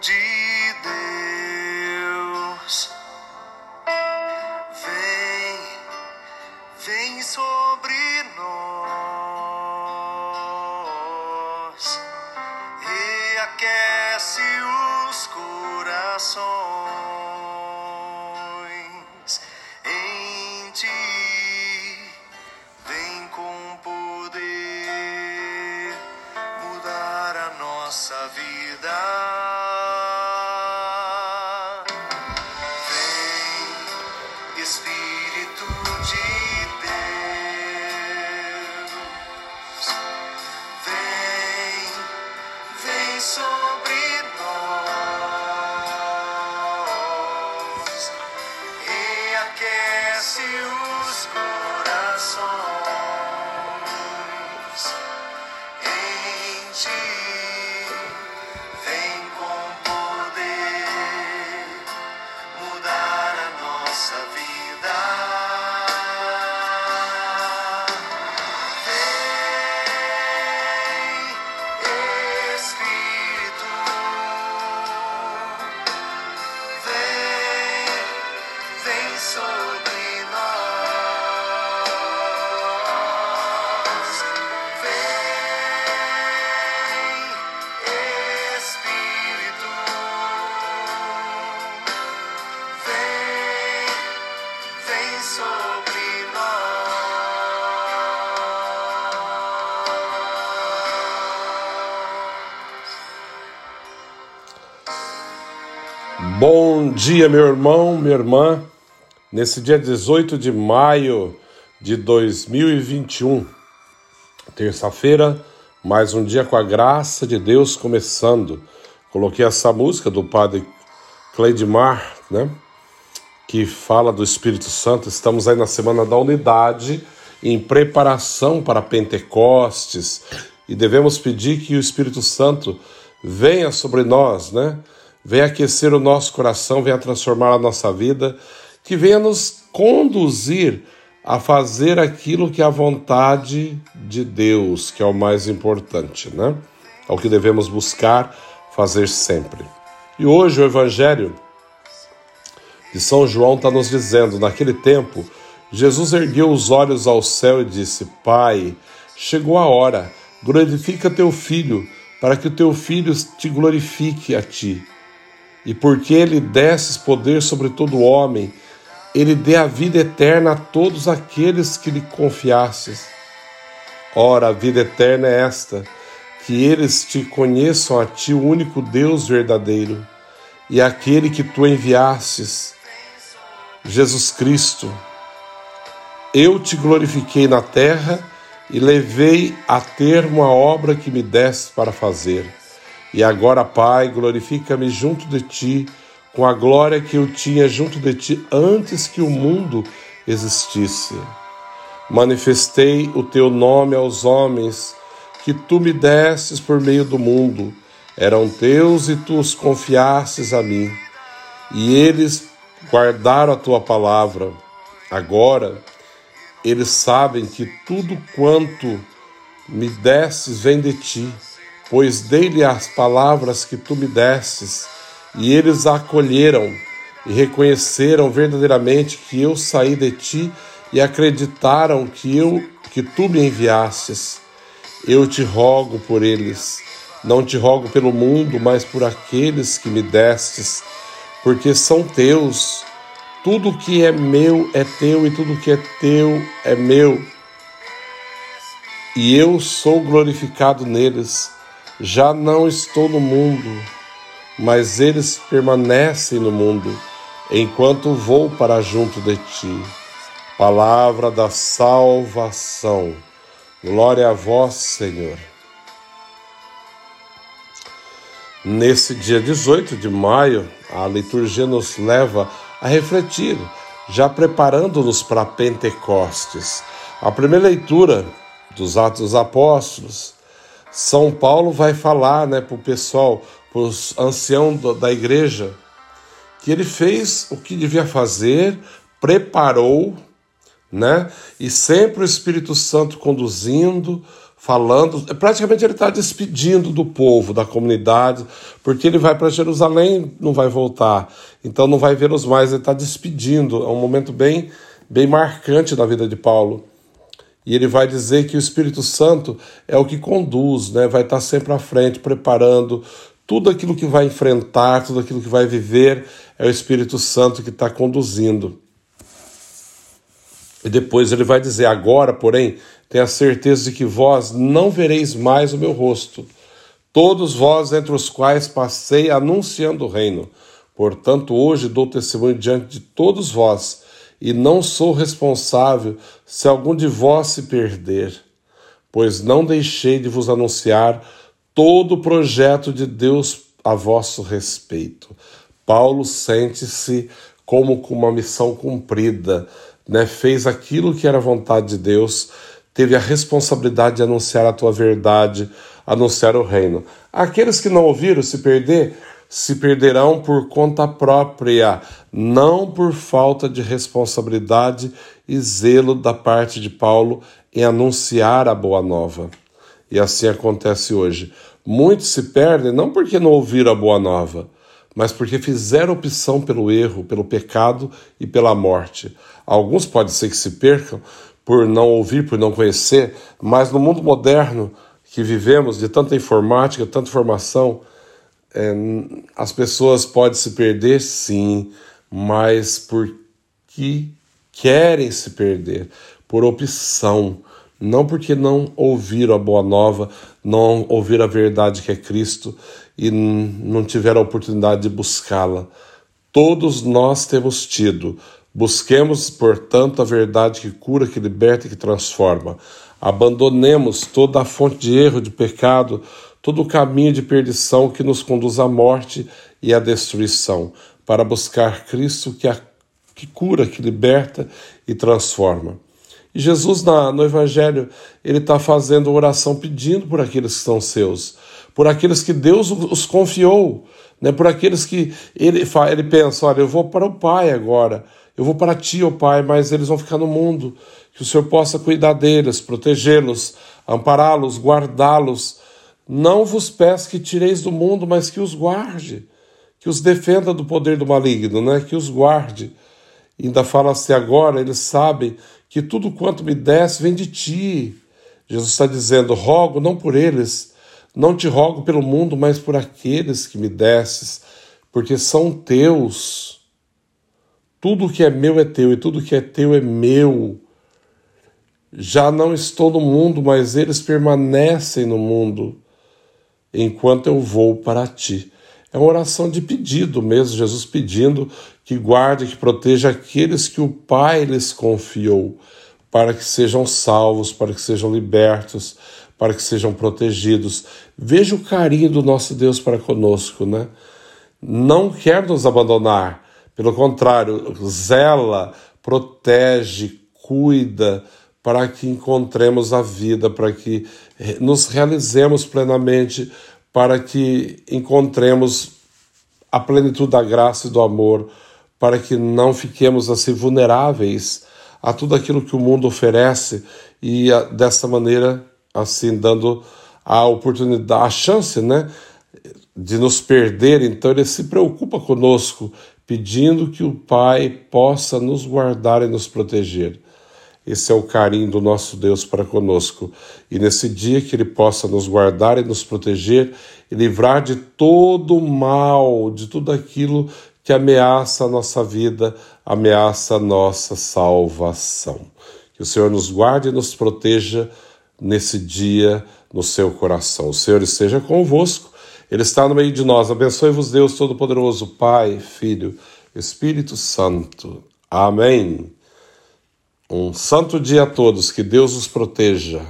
de Deus. Vem, vem sobre nós e aquece os corações em ti. Vem com poder mudar a nossa vida. Bom dia, meu irmão, minha irmã. Nesse dia 18 de maio de 2021, terça-feira, mais um dia com a graça de Deus começando. Coloquei essa música do padre Cleidmar, né? Que fala do Espírito Santo. Estamos aí na semana da unidade, em preparação para Pentecostes, e devemos pedir que o Espírito Santo venha sobre nós, né? Venha aquecer o nosso coração, venha transformar a nossa vida, que venha nos conduzir a fazer aquilo que é a vontade de Deus, que é o mais importante, né? É o que devemos buscar fazer sempre. E hoje o Evangelho de São João está nos dizendo: naquele tempo, Jesus ergueu os olhos ao céu e disse: Pai, chegou a hora, glorifica teu filho, para que o teu filho te glorifique a ti. E porque ele desses poder sobre todo homem, ele dê a vida eterna a todos aqueles que lhe confiasses. Ora, a vida eterna é esta: que eles te conheçam a ti, o único Deus verdadeiro, e aquele que tu enviastes, Jesus Cristo. Eu te glorifiquei na terra e levei a termo a obra que me deste para fazer. E agora, Pai, glorifica-me junto de ti, com a glória que eu tinha junto de ti antes que o mundo existisse. Manifestei o teu nome aos homens que tu me destes por meio do mundo. Eram teus e tu os confiastes a mim. E eles guardaram a tua palavra. Agora, eles sabem que tudo quanto me destes vem de ti, pois dei-lhe as palavras que tu me destes, e eles a acolheram e reconheceram verdadeiramente que eu saí de ti e acreditaram que eu que tu me enviastes. Eu te rogo por eles, não te rogo pelo mundo, mas por aqueles que me destes, porque são teus. Tudo que é meu é teu e tudo que é teu é meu. E eu sou glorificado neles. Já não estou no mundo, mas eles permanecem no mundo, enquanto vou para junto de ti. Palavra da salvação. Glória a vós, Senhor. Nesse dia 18 de maio, a liturgia nos leva a refletir, já preparando-nos para Pentecostes. A primeira leitura dos Atos dos Apóstolos, São Paulo vai falar né, para o pessoal, para os anciãos da igreja, que ele fez o que devia fazer, preparou, né? E sempre o Espírito Santo conduzindo, falando, praticamente ele está despedindo do povo, da comunidade, porque ele vai para Jerusalém, não vai voltar, então não vai vê-los mais, ele está despedindo. É um momento bem, bem marcante na vida de Paulo. E ele vai dizer que o Espírito Santo é o que conduz, né? vai estar sempre à frente, preparando tudo aquilo que vai enfrentar, tudo aquilo que vai viver, é o Espírito Santo que está conduzindo. E depois ele vai dizer: Agora, porém, tenha certeza de que vós não vereis mais o meu rosto, todos vós entre os quais passei anunciando o reino. Portanto, hoje dou testemunho diante de todos vós, e não sou responsável se algum de vós se perder, pois não deixei de vos anunciar todo o projeto de Deus a vosso respeito. Paulo sente-se como com uma missão cumprida né, fez aquilo que era vontade de Deus, teve a responsabilidade de anunciar a tua verdade, anunciar o reino. Aqueles que não ouviram se perder, se perderão por conta própria, não por falta de responsabilidade e zelo da parte de Paulo em anunciar a boa nova. E assim acontece hoje. Muitos se perdem não porque não ouviram a boa nova, mas porque fizeram opção pelo erro, pelo pecado e pela morte. Alguns pode ser que se percam por não ouvir, por não conhecer, mas no mundo moderno que vivemos, de tanta informática, tanta informação, é, as pessoas podem se perder, sim, mas porque querem se perder, por opção, não porque não ouviram a boa nova, não ouviram a verdade que é Cristo e não tiveram a oportunidade de buscá-la. Todos nós temos tido, Busquemos, portanto, a verdade que cura, que liberta e que transforma. Abandonemos toda a fonte de erro, de pecado, todo o caminho de perdição que nos conduz à morte e à destruição, para buscar Cristo que, a, que cura, que liberta e transforma. E Jesus, na, no Evangelho, ele está fazendo oração pedindo por aqueles que são seus, por aqueles que Deus os confiou, né, por aqueles que ele, ele pensa: olha, eu vou para o Pai agora eu vou para ti, ó Pai, mas eles vão ficar no mundo. Que o Senhor possa cuidar deles, protegê-los, ampará-los, guardá-los. Não vos peço que tireis do mundo, mas que os guarde, que os defenda do poder do maligno, né? que os guarde. Ainda fala assim agora, eles sabem que tudo quanto me desse vem de ti. Jesus está dizendo: rogo não por eles, não te rogo pelo mundo, mas por aqueles que me desses, porque são teus. Tudo que é meu é teu e tudo que é teu é meu. Já não estou no mundo, mas eles permanecem no mundo enquanto eu vou para ti. É uma oração de pedido mesmo, Jesus pedindo que guarde, que proteja aqueles que o Pai lhes confiou, para que sejam salvos, para que sejam libertos, para que sejam protegidos. Veja o carinho do nosso Deus para conosco, né? Não quer nos abandonar pelo contrário, zela, protege, cuida para que encontremos a vida, para que nos realizemos plenamente, para que encontremos a plenitude da graça e do amor, para que não fiquemos assim vulneráveis a tudo aquilo que o mundo oferece e dessa maneira assim dando a oportunidade, a chance, né, de nos perder. Então ele se preocupa conosco, pedindo que o Pai possa nos guardar e nos proteger. Esse é o carinho do nosso Deus para conosco. E nesse dia que Ele possa nos guardar e nos proteger e livrar de todo o mal, de tudo aquilo que ameaça a nossa vida, ameaça a nossa salvação. Que o Senhor nos guarde e nos proteja nesse dia no seu coração. O Senhor esteja convosco ele está no meio de nós. Abençoe-vos, Deus Todo-Poderoso, Pai, Filho, Espírito Santo. Amém. Um santo dia a todos. Que Deus os proteja.